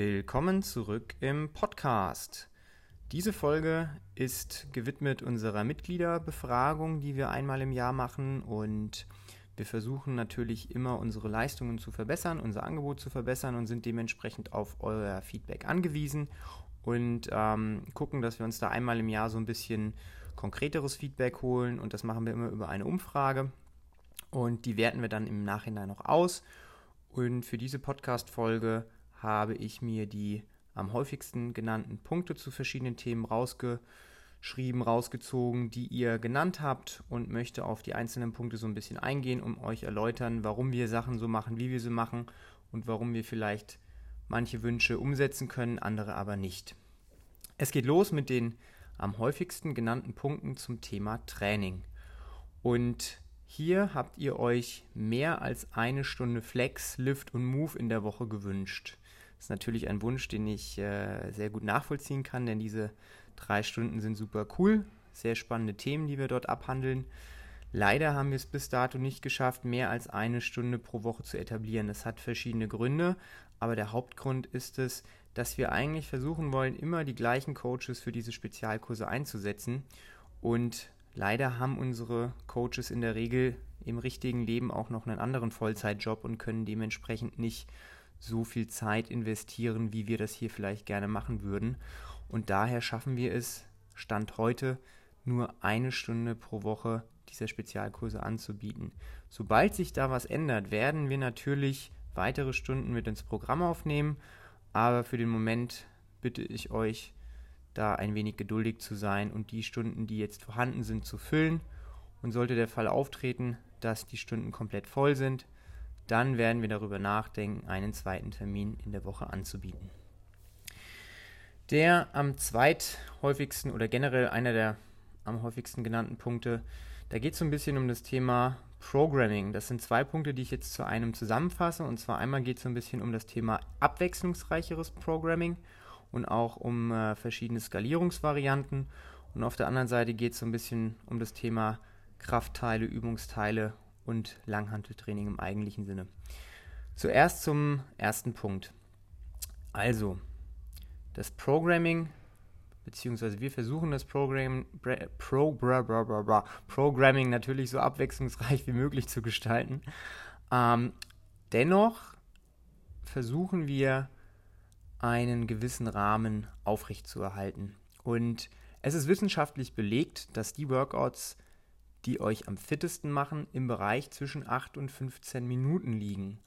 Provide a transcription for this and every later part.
Willkommen zurück im Podcast. Diese Folge ist gewidmet unserer Mitgliederbefragung, die wir einmal im Jahr machen und wir versuchen natürlich immer unsere Leistungen zu verbessern, unser Angebot zu verbessern und sind dementsprechend auf euer Feedback angewiesen und ähm, gucken, dass wir uns da einmal im Jahr so ein bisschen konkreteres Feedback holen und das machen wir immer über eine Umfrage und die werten wir dann im Nachhinein noch aus. Und für diese Podcast-Folge habe ich mir die am häufigsten genannten Punkte zu verschiedenen Themen rausgeschrieben, rausgezogen, die ihr genannt habt und möchte auf die einzelnen Punkte so ein bisschen eingehen, um euch erläutern, warum wir Sachen so machen, wie wir sie machen und warum wir vielleicht manche Wünsche umsetzen können, andere aber nicht. Es geht los mit den am häufigsten genannten Punkten zum Thema Training. Und hier habt ihr euch mehr als eine Stunde Flex, Lift und Move in der Woche gewünscht. Das ist natürlich ein Wunsch, den ich äh, sehr gut nachvollziehen kann, denn diese drei Stunden sind super cool. Sehr spannende Themen, die wir dort abhandeln. Leider haben wir es bis dato nicht geschafft, mehr als eine Stunde pro Woche zu etablieren. Das hat verschiedene Gründe, aber der Hauptgrund ist es, dass wir eigentlich versuchen wollen, immer die gleichen Coaches für diese Spezialkurse einzusetzen. Und leider haben unsere Coaches in der Regel im richtigen Leben auch noch einen anderen Vollzeitjob und können dementsprechend nicht so viel Zeit investieren, wie wir das hier vielleicht gerne machen würden. Und daher schaffen wir es, Stand heute, nur eine Stunde pro Woche dieser Spezialkurse anzubieten. Sobald sich da was ändert, werden wir natürlich weitere Stunden mit ins Programm aufnehmen, aber für den Moment bitte ich euch, da ein wenig geduldig zu sein und die Stunden, die jetzt vorhanden sind, zu füllen. Und sollte der Fall auftreten, dass die Stunden komplett voll sind, dann werden wir darüber nachdenken, einen zweiten Termin in der Woche anzubieten. Der am zweithäufigsten oder generell einer der am häufigsten genannten Punkte, da geht es so ein bisschen um das Thema Programming. Das sind zwei Punkte, die ich jetzt zu einem zusammenfasse. Und zwar einmal geht es so ein bisschen um das Thema abwechslungsreicheres Programming und auch um äh, verschiedene Skalierungsvarianten. Und auf der anderen Seite geht es so ein bisschen um das Thema Kraftteile, Übungsteile und Langhanteltraining im eigentlichen Sinne. Zuerst zum ersten Punkt. Also, das Programming, beziehungsweise wir versuchen das Programm, Pro, bra, bra, bra, Programming natürlich so abwechslungsreich wie möglich zu gestalten. Ähm, dennoch versuchen wir einen gewissen Rahmen aufrechtzuerhalten. Und es ist wissenschaftlich belegt, dass die Workouts, die euch am fittesten machen, im Bereich zwischen 8 und 15 Minuten liegen.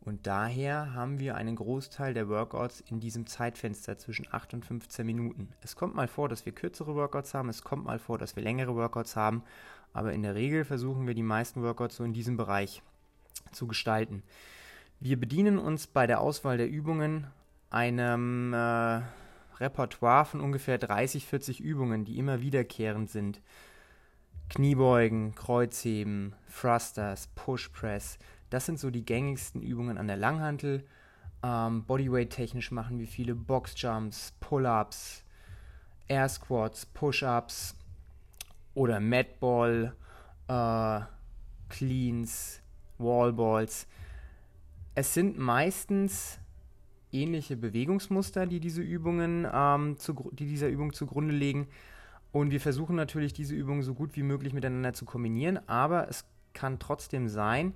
Und daher haben wir einen Großteil der Workouts in diesem Zeitfenster zwischen 8 und 15 Minuten. Es kommt mal vor, dass wir kürzere Workouts haben, es kommt mal vor, dass wir längere Workouts haben, aber in der Regel versuchen wir die meisten Workouts so in diesem Bereich zu gestalten. Wir bedienen uns bei der Auswahl der Übungen einem äh, Repertoire von ungefähr 30, 40 Übungen, die immer wiederkehrend sind. Kniebeugen, Kreuzheben, Thrusters, Push Press. Das sind so die gängigsten Übungen an der Langhantel. Ähm, Bodyweight technisch machen wir viele Boxjumps, Pull-ups, Air Squats, Push-ups oder Madball, äh, Cleans, Wallballs. Es sind meistens ähnliche Bewegungsmuster, die diese Übungen, ähm, zu, die dieser Übung zugrunde legen. Und wir versuchen natürlich, diese Übungen so gut wie möglich miteinander zu kombinieren, aber es kann trotzdem sein,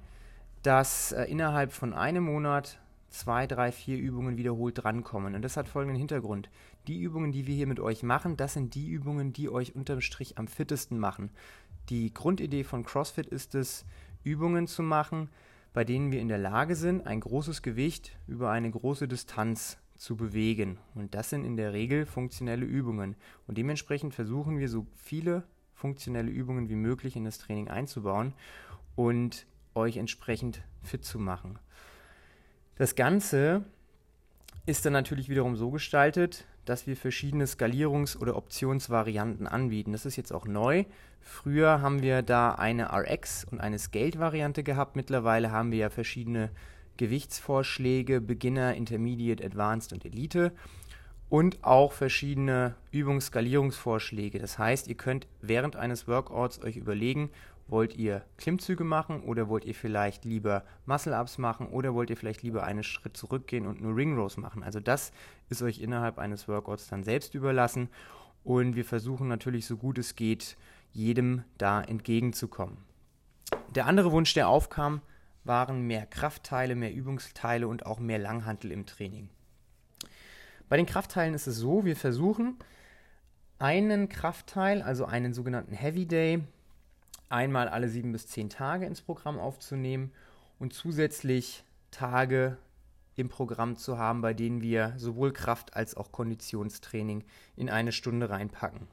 dass äh, innerhalb von einem Monat zwei, drei, vier Übungen wiederholt drankommen. Und das hat folgenden Hintergrund. Die Übungen, die wir hier mit euch machen, das sind die Übungen, die euch unterm Strich am fittesten machen. Die Grundidee von CrossFit ist es, Übungen zu machen, bei denen wir in der Lage sind, ein großes Gewicht über eine große Distanz zu bewegen. Und das sind in der Regel funktionelle Übungen. Und dementsprechend versuchen wir so viele funktionelle Übungen wie möglich in das Training einzubauen und euch entsprechend fit zu machen. Das Ganze ist dann natürlich wiederum so gestaltet, dass wir verschiedene Skalierungs- oder Optionsvarianten anbieten. Das ist jetzt auch neu. Früher haben wir da eine RX und eine Scaled-Variante gehabt. Mittlerweile haben wir ja verschiedene Gewichtsvorschläge, Beginner, Intermediate, Advanced und Elite und auch verschiedene Übungsskalierungsvorschläge. Das heißt, ihr könnt während eines Workouts euch überlegen, Wollt ihr Klimmzüge machen oder wollt ihr vielleicht lieber Muscle-Ups machen oder wollt ihr vielleicht lieber einen Schritt zurückgehen und nur Ring Rows machen? Also das ist euch innerhalb eines Workouts dann selbst überlassen und wir versuchen natürlich so gut es geht, jedem da entgegenzukommen. Der andere Wunsch, der aufkam, waren mehr Kraftteile, mehr Übungsteile und auch mehr Langhantel im Training. Bei den Kraftteilen ist es so, wir versuchen einen Kraftteil, also einen sogenannten Heavy Day, einmal alle sieben bis zehn Tage ins Programm aufzunehmen und zusätzlich Tage im Programm zu haben, bei denen wir sowohl Kraft als auch Konditionstraining in eine Stunde reinpacken.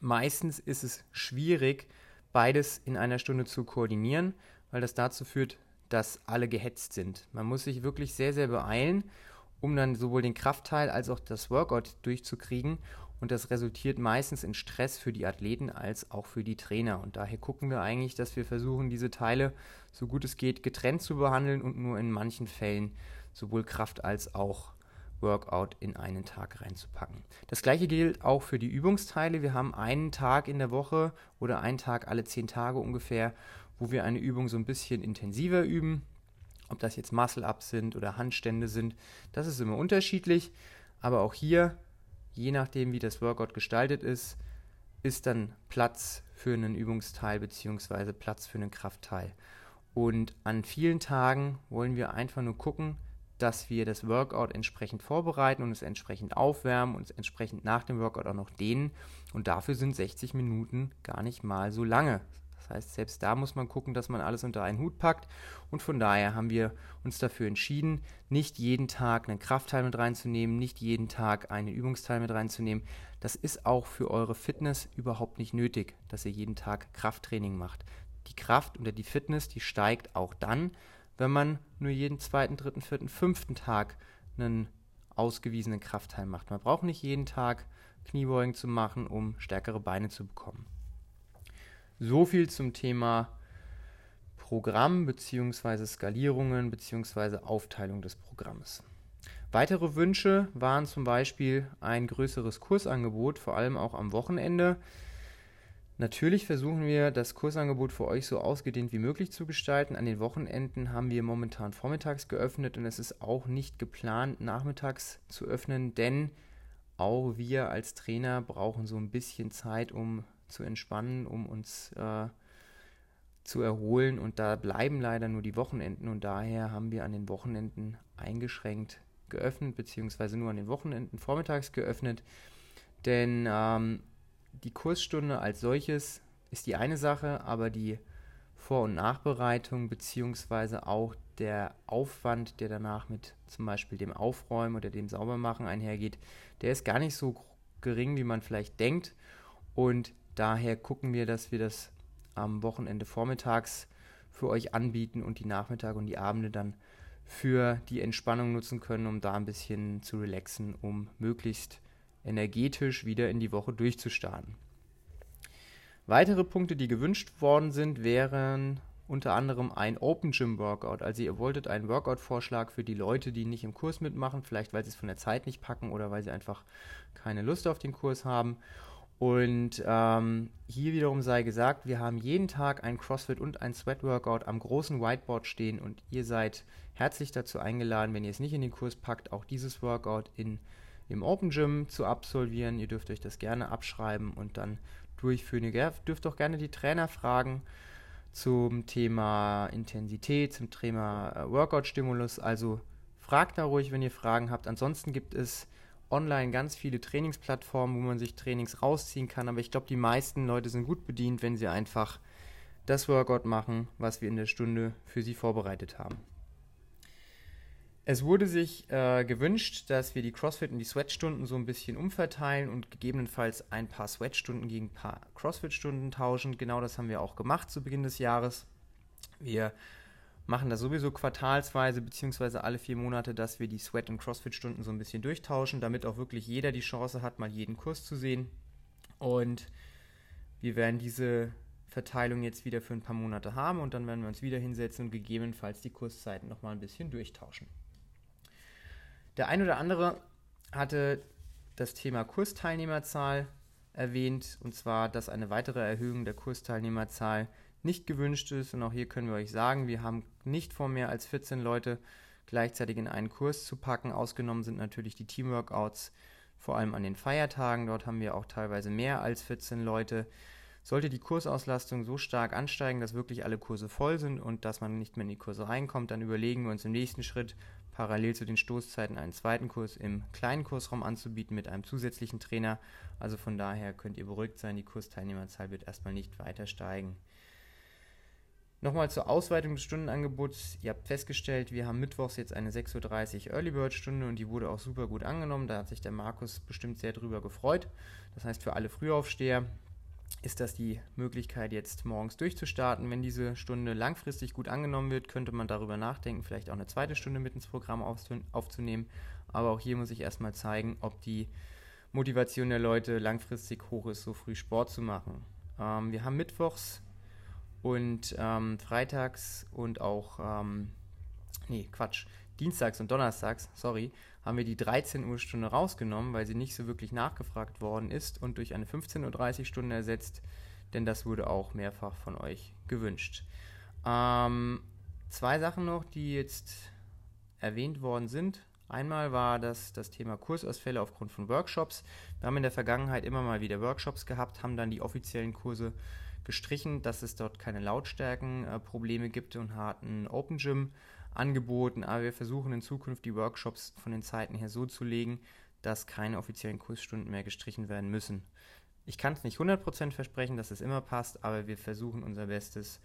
Meistens ist es schwierig, beides in einer Stunde zu koordinieren, weil das dazu führt, dass alle gehetzt sind. Man muss sich wirklich sehr, sehr beeilen, um dann sowohl den Kraftteil als auch das Workout durchzukriegen. Und das resultiert meistens in Stress für die Athleten als auch für die Trainer. Und daher gucken wir eigentlich, dass wir versuchen, diese Teile so gut es geht getrennt zu behandeln und nur in manchen Fällen sowohl Kraft als auch Workout in einen Tag reinzupacken. Das gleiche gilt auch für die Übungsteile. Wir haben einen Tag in der Woche oder einen Tag alle zehn Tage ungefähr, wo wir eine Übung so ein bisschen intensiver üben. Ob das jetzt Muscle-Ups sind oder Handstände sind, das ist immer unterschiedlich. Aber auch hier je nachdem, wie das Workout gestaltet ist, ist dann Platz für einen Übungsteil bzw. Platz für einen Kraftteil. Und an vielen Tagen wollen wir einfach nur gucken, dass wir das Workout entsprechend vorbereiten und es entsprechend aufwärmen und es entsprechend nach dem Workout auch noch dehnen. Und dafür sind 60 Minuten gar nicht mal so lange. Das heißt, selbst da muss man gucken, dass man alles unter einen Hut packt. Und von daher haben wir uns dafür entschieden, nicht jeden Tag einen Kraftteil mit reinzunehmen, nicht jeden Tag einen Übungsteil mit reinzunehmen. Das ist auch für eure Fitness überhaupt nicht nötig, dass ihr jeden Tag Krafttraining macht. Die Kraft oder die Fitness, die steigt auch dann, wenn man nur jeden zweiten, dritten, vierten, fünften Tag einen ausgewiesenen Kraftteil macht. Man braucht nicht jeden Tag Kniebeugen zu machen, um stärkere Beine zu bekommen. So viel zum Thema Programm bzw. Skalierungen bzw. Aufteilung des Programms. Weitere Wünsche waren zum Beispiel ein größeres Kursangebot, vor allem auch am Wochenende. Natürlich versuchen wir, das Kursangebot für euch so ausgedehnt wie möglich zu gestalten. An den Wochenenden haben wir momentan vormittags geöffnet und es ist auch nicht geplant, nachmittags zu öffnen, denn auch wir als Trainer brauchen so ein bisschen Zeit, um zu entspannen, um uns äh, zu erholen. Und da bleiben leider nur die Wochenenden und daher haben wir an den Wochenenden eingeschränkt geöffnet, beziehungsweise nur an den Wochenenden vormittags geöffnet. Denn ähm, die Kursstunde als solches ist die eine Sache, aber die Vor- und Nachbereitung, beziehungsweise auch der Aufwand, der danach mit zum Beispiel dem Aufräumen oder dem Saubermachen einhergeht, der ist gar nicht so gering, wie man vielleicht denkt. Und Daher gucken wir, dass wir das am Wochenende vormittags für euch anbieten und die Nachmittage und die Abende dann für die Entspannung nutzen können, um da ein bisschen zu relaxen, um möglichst energetisch wieder in die Woche durchzustarten. Weitere Punkte, die gewünscht worden sind, wären unter anderem ein Open Gym Workout. Also ihr wolltet einen Workout-Vorschlag für die Leute, die nicht im Kurs mitmachen, vielleicht weil sie es von der Zeit nicht packen oder weil sie einfach keine Lust auf den Kurs haben. Und ähm, hier wiederum sei gesagt, wir haben jeden Tag ein CrossFit und ein Sweat-Workout am großen Whiteboard stehen und ihr seid herzlich dazu eingeladen, wenn ihr es nicht in den Kurs packt, auch dieses Workout in, im Open Gym zu absolvieren. Ihr dürft euch das gerne abschreiben und dann durchführen. Ihr dürft auch gerne die Trainer fragen zum Thema Intensität, zum Thema äh, Workout-Stimulus. Also fragt da ruhig, wenn ihr Fragen habt. Ansonsten gibt es online ganz viele Trainingsplattformen, wo man sich Trainings rausziehen kann, aber ich glaube, die meisten Leute sind gut bedient, wenn sie einfach das Workout machen, was wir in der Stunde für sie vorbereitet haben. Es wurde sich äh, gewünscht, dass wir die CrossFit und die Sweat-Stunden so ein bisschen umverteilen und gegebenenfalls ein paar Sweat-Stunden gegen ein paar CrossFit-Stunden tauschen. Genau das haben wir auch gemacht zu Beginn des Jahres. Wir machen das sowieso quartalsweise beziehungsweise alle vier Monate, dass wir die Sweat- und CrossFit-Stunden so ein bisschen durchtauschen, damit auch wirklich jeder die Chance hat, mal jeden Kurs zu sehen. Und wir werden diese Verteilung jetzt wieder für ein paar Monate haben und dann werden wir uns wieder hinsetzen und gegebenenfalls die Kurszeiten nochmal ein bisschen durchtauschen. Der ein oder andere hatte das Thema Kursteilnehmerzahl erwähnt und zwar, dass eine weitere Erhöhung der Kursteilnehmerzahl nicht gewünscht ist. Und auch hier können wir euch sagen, wir haben nicht vor, mehr als 14 Leute gleichzeitig in einen Kurs zu packen. Ausgenommen sind natürlich die Teamworkouts, vor allem an den Feiertagen. Dort haben wir auch teilweise mehr als 14 Leute. Sollte die Kursauslastung so stark ansteigen, dass wirklich alle Kurse voll sind und dass man nicht mehr in die Kurse reinkommt, dann überlegen wir uns im nächsten Schritt parallel zu den Stoßzeiten einen zweiten Kurs im kleinen Kursraum anzubieten mit einem zusätzlichen Trainer. Also von daher könnt ihr beruhigt sein, die Kursteilnehmerzahl wird erstmal nicht weiter steigen. Nochmal zur Ausweitung des Stundenangebots. Ihr habt festgestellt, wir haben mittwochs jetzt eine 6.30 Uhr Early Bird Stunde und die wurde auch super gut angenommen. Da hat sich der Markus bestimmt sehr drüber gefreut. Das heißt, für alle Frühaufsteher ist das die Möglichkeit, jetzt morgens durchzustarten. Wenn diese Stunde langfristig gut angenommen wird, könnte man darüber nachdenken, vielleicht auch eine zweite Stunde mit ins Programm aufzunehmen. Aber auch hier muss ich erstmal zeigen, ob die Motivation der Leute langfristig hoch ist, so früh Sport zu machen. Ähm, wir haben mittwochs und ähm, freitags und auch, ähm, nee, Quatsch, dienstags und donnerstags, sorry, haben wir die 13 Uhr Stunde rausgenommen, weil sie nicht so wirklich nachgefragt worden ist und durch eine 15.30 Uhr Stunde ersetzt, denn das wurde auch mehrfach von euch gewünscht. Ähm, zwei Sachen noch, die jetzt erwähnt worden sind. Einmal war das das Thema Kursausfälle aufgrund von Workshops. Wir haben in der Vergangenheit immer mal wieder Workshops gehabt, haben dann die offiziellen Kurse gestrichen, dass es dort keine Lautstärkenprobleme gibt und hatten Open Gym angeboten, aber wir versuchen in Zukunft die Workshops von den Zeiten her so zu legen, dass keine offiziellen Kursstunden mehr gestrichen werden müssen. Ich kann es nicht 100% versprechen, dass es immer passt, aber wir versuchen unser Bestes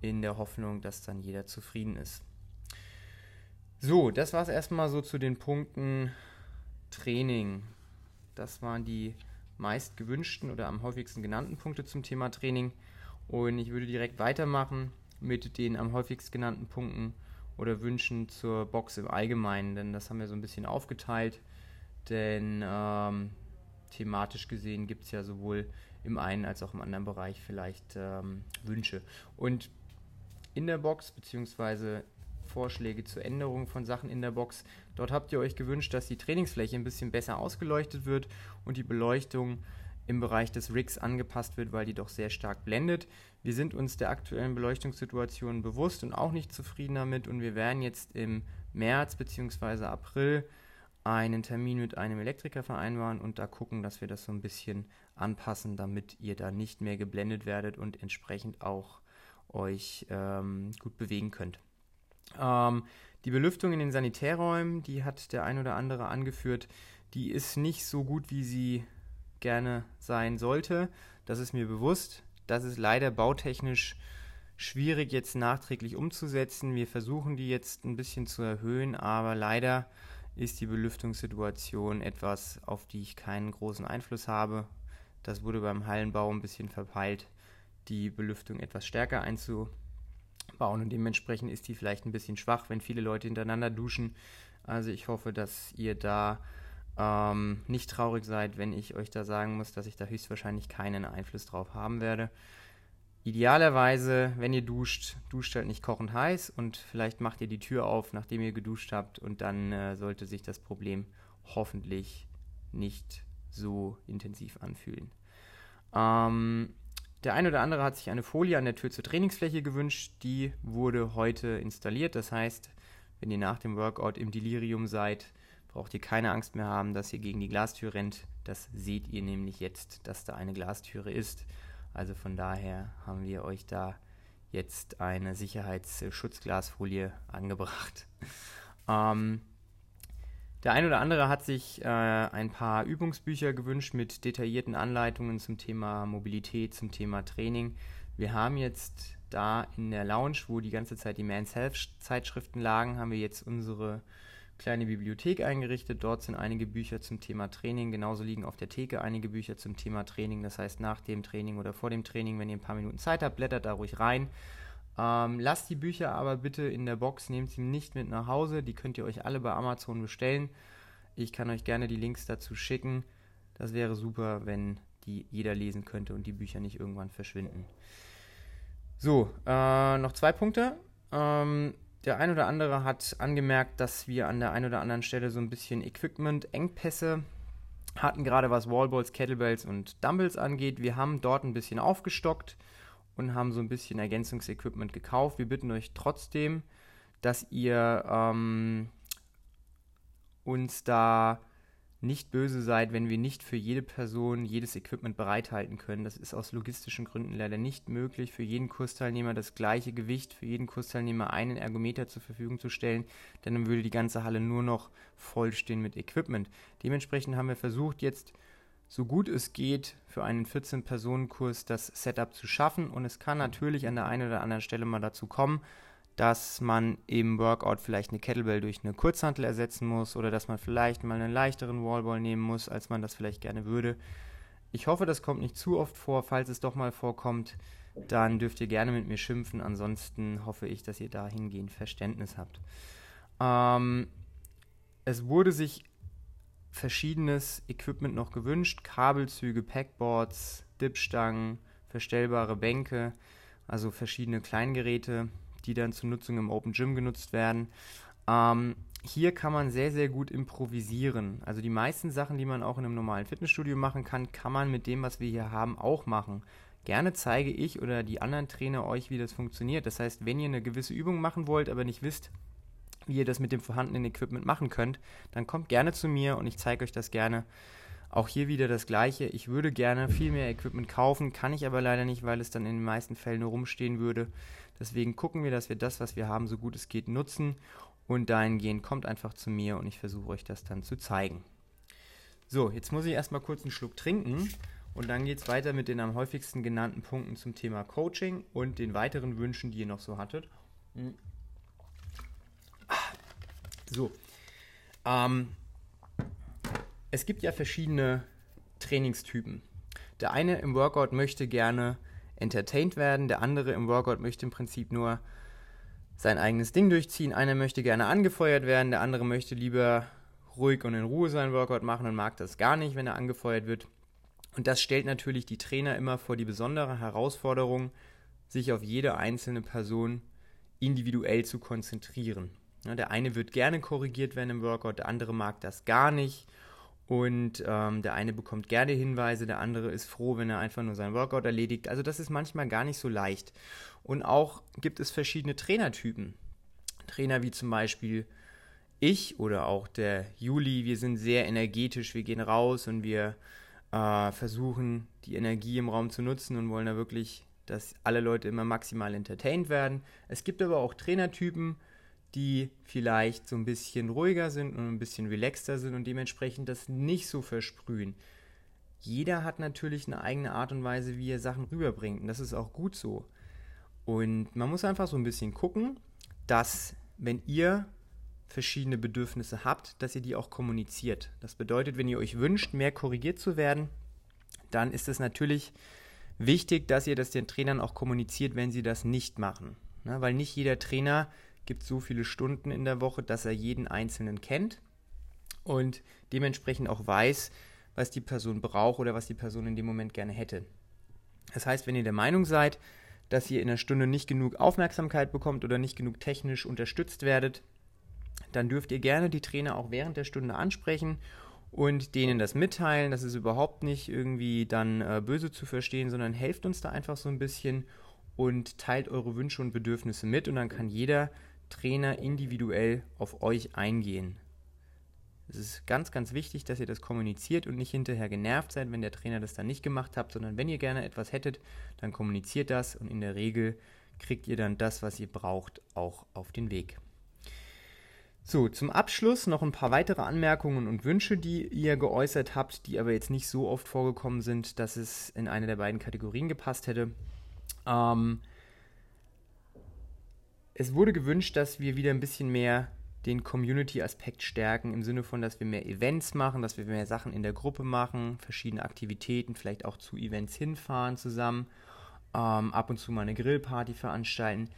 in der Hoffnung, dass dann jeder zufrieden ist. So, das war es erstmal so zu den Punkten Training. Das waren die meist gewünschten oder am häufigsten genannten Punkte zum Thema Training. Und ich würde direkt weitermachen mit den am häufigsten genannten Punkten oder Wünschen zur Box im Allgemeinen, denn das haben wir so ein bisschen aufgeteilt. Denn ähm, thematisch gesehen gibt es ja sowohl im einen als auch im anderen Bereich vielleicht ähm, Wünsche. Und in der Box, beziehungsweise Vorschläge zur Änderung von Sachen in der Box. Dort habt ihr euch gewünscht, dass die Trainingsfläche ein bisschen besser ausgeleuchtet wird und die Beleuchtung im Bereich des Rigs angepasst wird, weil die doch sehr stark blendet. Wir sind uns der aktuellen Beleuchtungssituation bewusst und auch nicht zufrieden damit und wir werden jetzt im März bzw. April einen Termin mit einem Elektriker vereinbaren und da gucken, dass wir das so ein bisschen anpassen, damit ihr da nicht mehr geblendet werdet und entsprechend auch euch ähm, gut bewegen könnt. Ähm, die Belüftung in den Sanitärräumen, die hat der ein oder andere angeführt, die ist nicht so gut, wie sie gerne sein sollte. Das ist mir bewusst. Das ist leider bautechnisch schwierig jetzt nachträglich umzusetzen. Wir versuchen die jetzt ein bisschen zu erhöhen, aber leider ist die Belüftungssituation etwas, auf die ich keinen großen Einfluss habe. Das wurde beim Hallenbau ein bisschen verpeilt, die Belüftung etwas stärker einzubauen bauen und dementsprechend ist die vielleicht ein bisschen schwach, wenn viele Leute hintereinander duschen. Also ich hoffe, dass ihr da ähm, nicht traurig seid, wenn ich euch da sagen muss, dass ich da höchstwahrscheinlich keinen Einfluss drauf haben werde. Idealerweise, wenn ihr duscht, duscht halt nicht kochend heiß und vielleicht macht ihr die Tür auf, nachdem ihr geduscht habt und dann äh, sollte sich das Problem hoffentlich nicht so intensiv anfühlen. Ähm, der eine oder andere hat sich eine Folie an der Tür zur Trainingsfläche gewünscht. Die wurde heute installiert. Das heißt, wenn ihr nach dem Workout im Delirium seid, braucht ihr keine Angst mehr haben, dass ihr gegen die Glastür rennt. Das seht ihr nämlich jetzt, dass da eine Glastüre ist. Also von daher haben wir euch da jetzt eine Sicherheitsschutzglasfolie angebracht. Ähm, der ein oder andere hat sich äh, ein paar Übungsbücher gewünscht mit detaillierten Anleitungen zum Thema Mobilität, zum Thema Training. Wir haben jetzt da in der Lounge, wo die ganze Zeit die Man's Health Zeitschriften lagen, haben wir jetzt unsere kleine Bibliothek eingerichtet. Dort sind einige Bücher zum Thema Training. Genauso liegen auf der Theke einige Bücher zum Thema Training. Das heißt, nach dem Training oder vor dem Training, wenn ihr ein paar Minuten Zeit habt, blättert da ruhig rein. Ähm, lasst die Bücher aber bitte in der Box, nehmt sie nicht mit nach Hause. Die könnt ihr euch alle bei Amazon bestellen. Ich kann euch gerne die Links dazu schicken. Das wäre super, wenn die jeder lesen könnte und die Bücher nicht irgendwann verschwinden. So, äh, noch zwei Punkte. Ähm, der ein oder andere hat angemerkt, dass wir an der einen oder anderen Stelle so ein bisschen Equipment-Engpässe hatten, gerade was Wallballs, Kettlebells und Dumbbells angeht. Wir haben dort ein bisschen aufgestockt und haben so ein bisschen Ergänzungsequipment gekauft. Wir bitten euch trotzdem, dass ihr ähm, uns da nicht böse seid, wenn wir nicht für jede Person jedes Equipment bereithalten können. Das ist aus logistischen Gründen leider nicht möglich, für jeden Kursteilnehmer das gleiche Gewicht, für jeden Kursteilnehmer einen Ergometer zur Verfügung zu stellen, denn dann würde die ganze Halle nur noch vollstehen mit Equipment. Dementsprechend haben wir versucht, jetzt so gut es geht, für einen 14-Personen-Kurs das Setup zu schaffen und es kann natürlich an der einen oder anderen Stelle mal dazu kommen, dass man im Workout vielleicht eine Kettlebell durch eine Kurzhantel ersetzen muss oder dass man vielleicht mal einen leichteren Wallball nehmen muss, als man das vielleicht gerne würde. Ich hoffe, das kommt nicht zu oft vor. Falls es doch mal vorkommt, dann dürft ihr gerne mit mir schimpfen. Ansonsten hoffe ich, dass ihr dahingehend Verständnis habt. Ähm, es wurde sich verschiedenes Equipment noch gewünscht: Kabelzüge, Packboards, Dipstangen, verstellbare Bänke, also verschiedene Kleingeräte die dann zur Nutzung im Open Gym genutzt werden. Ähm, hier kann man sehr, sehr gut improvisieren. Also die meisten Sachen, die man auch in einem normalen Fitnessstudio machen kann, kann man mit dem, was wir hier haben, auch machen. Gerne zeige ich oder die anderen Trainer euch, wie das funktioniert. Das heißt, wenn ihr eine gewisse Übung machen wollt, aber nicht wisst, wie ihr das mit dem vorhandenen Equipment machen könnt, dann kommt gerne zu mir und ich zeige euch das gerne. Auch hier wieder das gleiche. Ich würde gerne viel mehr Equipment kaufen, kann ich aber leider nicht, weil es dann in den meisten Fällen nur rumstehen würde. Deswegen gucken wir, dass wir das, was wir haben, so gut es geht nutzen. Und dahingehend kommt einfach zu mir und ich versuche euch das dann zu zeigen. So, jetzt muss ich erstmal kurz einen Schluck trinken und dann geht es weiter mit den am häufigsten genannten Punkten zum Thema Coaching und den weiteren Wünschen, die ihr noch so hattet. So, ähm, es gibt ja verschiedene Trainingstypen. Der eine im Workout möchte gerne entertained werden, der andere im Workout möchte im Prinzip nur sein eigenes Ding durchziehen. Einer möchte gerne angefeuert werden, der andere möchte lieber ruhig und in Ruhe sein Workout machen und mag das gar nicht, wenn er angefeuert wird. Und das stellt natürlich die Trainer immer vor die besondere Herausforderung, sich auf jede einzelne Person individuell zu konzentrieren. Ja, der eine wird gerne korrigiert werden im Workout, der andere mag das gar nicht und ähm, der eine bekommt gerne Hinweise, der andere ist froh, wenn er einfach nur sein Workout erledigt. Also das ist manchmal gar nicht so leicht. Und auch gibt es verschiedene Trainertypen. Trainer wie zum Beispiel ich oder auch der Juli, wir sind sehr energetisch, wir gehen raus und wir äh, versuchen die Energie im Raum zu nutzen und wollen da wirklich, dass alle Leute immer maximal entertained werden. Es gibt aber auch Trainertypen, die vielleicht so ein bisschen ruhiger sind und ein bisschen relaxter sind und dementsprechend das nicht so versprühen. Jeder hat natürlich eine eigene Art und Weise, wie er Sachen rüberbringt und das ist auch gut so. Und man muss einfach so ein bisschen gucken, dass wenn ihr verschiedene Bedürfnisse habt, dass ihr die auch kommuniziert. Das bedeutet, wenn ihr euch wünscht, mehr korrigiert zu werden, dann ist es natürlich wichtig, dass ihr das den Trainern auch kommuniziert, wenn sie das nicht machen. Ne? Weil nicht jeder Trainer gibt so viele Stunden in der Woche, dass er jeden Einzelnen kennt und dementsprechend auch weiß, was die Person braucht oder was die Person in dem Moment gerne hätte. Das heißt, wenn ihr der Meinung seid, dass ihr in einer Stunde nicht genug Aufmerksamkeit bekommt oder nicht genug technisch unterstützt werdet, dann dürft ihr gerne die Trainer auch während der Stunde ansprechen und denen das mitteilen. Das ist überhaupt nicht irgendwie dann äh, böse zu verstehen, sondern helft uns da einfach so ein bisschen und teilt eure Wünsche und Bedürfnisse mit und dann kann jeder Trainer individuell auf euch eingehen. Es ist ganz, ganz wichtig, dass ihr das kommuniziert und nicht hinterher genervt seid, wenn der Trainer das dann nicht gemacht hat, sondern wenn ihr gerne etwas hättet, dann kommuniziert das und in der Regel kriegt ihr dann das, was ihr braucht, auch auf den Weg. So, zum Abschluss noch ein paar weitere Anmerkungen und Wünsche, die ihr geäußert habt, die aber jetzt nicht so oft vorgekommen sind, dass es in eine der beiden Kategorien gepasst hätte. Ähm, es wurde gewünscht, dass wir wieder ein bisschen mehr den Community-Aspekt stärken, im Sinne von, dass wir mehr Events machen, dass wir mehr Sachen in der Gruppe machen, verschiedene Aktivitäten, vielleicht auch zu Events hinfahren zusammen, ähm, ab und zu mal eine Grillparty veranstalten.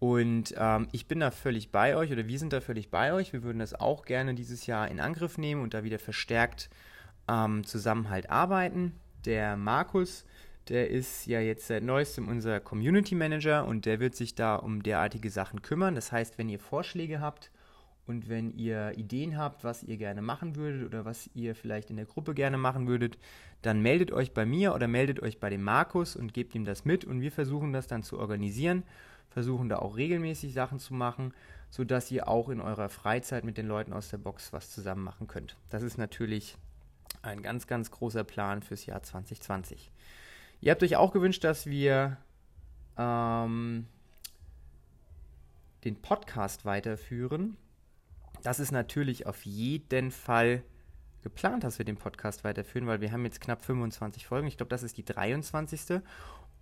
Und ähm, ich bin da völlig bei euch oder wir sind da völlig bei euch. Wir würden das auch gerne dieses Jahr in Angriff nehmen und da wieder verstärkt ähm, zusammen halt arbeiten. Der Markus der ist ja jetzt seit neuestem unser Community Manager und der wird sich da um derartige Sachen kümmern. Das heißt, wenn ihr Vorschläge habt Und wenn ihr Ideen habt, was ihr gerne machen würdet oder was ihr vielleicht in der Gruppe gerne machen würdet, dann meldet euch bei mir oder meldet euch bei dem Markus und gebt ihm das mit und wir versuchen das dann zu organisieren, versuchen da auch regelmäßig Sachen zu machen, sodass ihr auch in eurer Freizeit mit den Leuten aus der Box was zusammen machen könnt. Das ist natürlich ein ganz, ganz großer Plan fürs Jahr 2020. Ihr habt euch auch gewünscht, dass wir ähm, den Podcast weiterführen. Das ist natürlich auf jeden Fall geplant, dass wir den Podcast weiterführen, weil wir haben jetzt knapp 25 Folgen. Ich glaube, das ist die 23.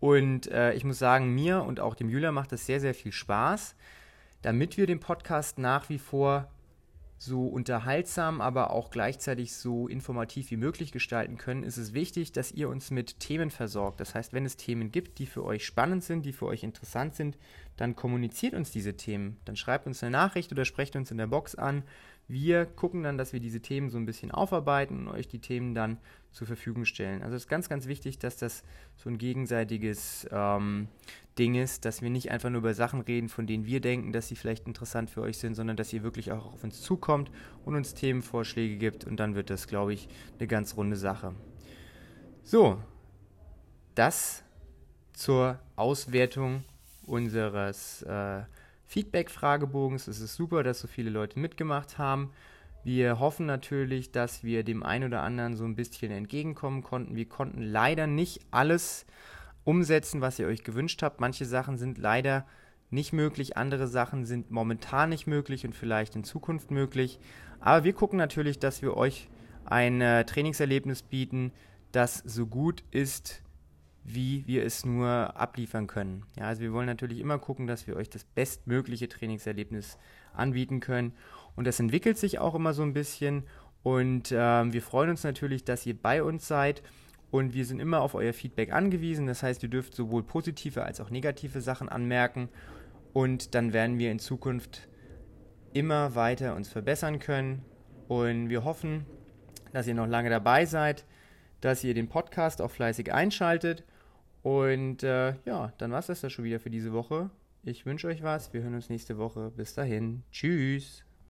Und äh, ich muss sagen, mir und auch dem Julia macht das sehr, sehr viel Spaß, damit wir den Podcast nach wie vor so unterhaltsam, aber auch gleichzeitig so informativ wie möglich gestalten können, ist es wichtig, dass ihr uns mit Themen versorgt. Das heißt, wenn es Themen gibt, die für euch spannend sind, die für euch interessant sind, dann kommuniziert uns diese Themen. Dann schreibt uns eine Nachricht oder sprecht uns in der Box an. Wir gucken dann, dass wir diese Themen so ein bisschen aufarbeiten und euch die Themen dann zur Verfügung stellen. Also es ist ganz, ganz wichtig, dass das so ein gegenseitiges ähm, Ding ist, dass wir nicht einfach nur über Sachen reden, von denen wir denken, dass sie vielleicht interessant für euch sind, sondern dass ihr wirklich auch auf uns zukommt und uns Themenvorschläge gibt und dann wird das, glaube ich, eine ganz runde Sache. So, das zur Auswertung unseres äh, Feedback-Fragebogens. Es ist super, dass so viele Leute mitgemacht haben. Wir hoffen natürlich, dass wir dem einen oder anderen so ein bisschen entgegenkommen konnten. Wir konnten leider nicht alles umsetzen, was ihr euch gewünscht habt. Manche Sachen sind leider nicht möglich, andere Sachen sind momentan nicht möglich und vielleicht in Zukunft möglich. Aber wir gucken natürlich, dass wir euch ein äh, Trainingserlebnis bieten, das so gut ist, wie wir es nur abliefern können. Ja, also wir wollen natürlich immer gucken, dass wir euch das bestmögliche Trainingserlebnis anbieten können. Und das entwickelt sich auch immer so ein bisschen. Und äh, wir freuen uns natürlich, dass ihr bei uns seid. Und wir sind immer auf euer Feedback angewiesen. Das heißt, ihr dürft sowohl positive als auch negative Sachen anmerken. Und dann werden wir in Zukunft immer weiter uns verbessern können. Und wir hoffen, dass ihr noch lange dabei seid, dass ihr den Podcast auch fleißig einschaltet und äh, ja, dann war es das ja schon wieder für diese Woche. Ich wünsche euch was. Wir hören uns nächste Woche. Bis dahin. Tschüss.